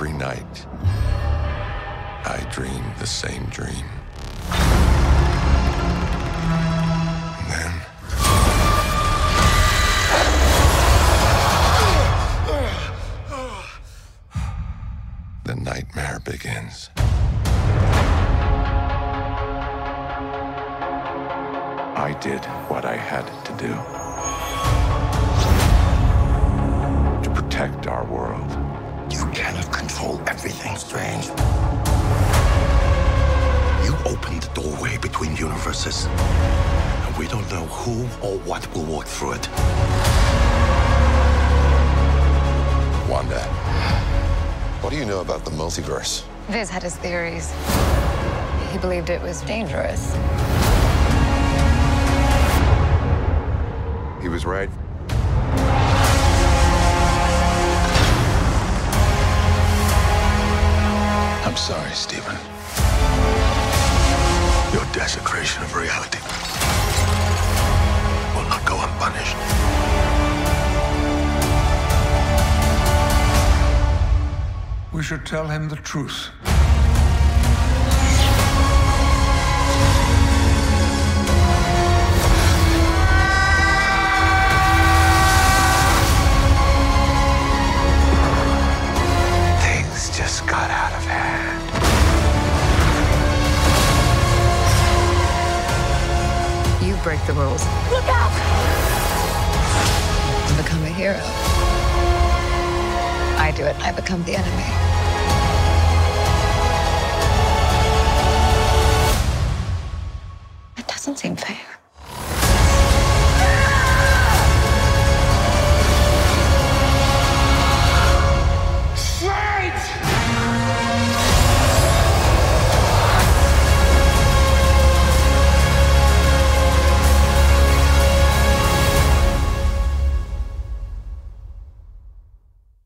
every night, I dream the same dream. Then. The nightmare begins. I did what I had to do to protect our everything, Strange. You opened the doorway between universes, and we don't know who or what will walk through it. Wanda, what do you know about the multiverse? Viz had his theories. He believed it was dangerous. He was right. I'm sorry, Stephen. Your desecration of reality will not go unpunished. We should tell him the truth. Break the rules. Look out! Become a hero. I do it, I become the enemy.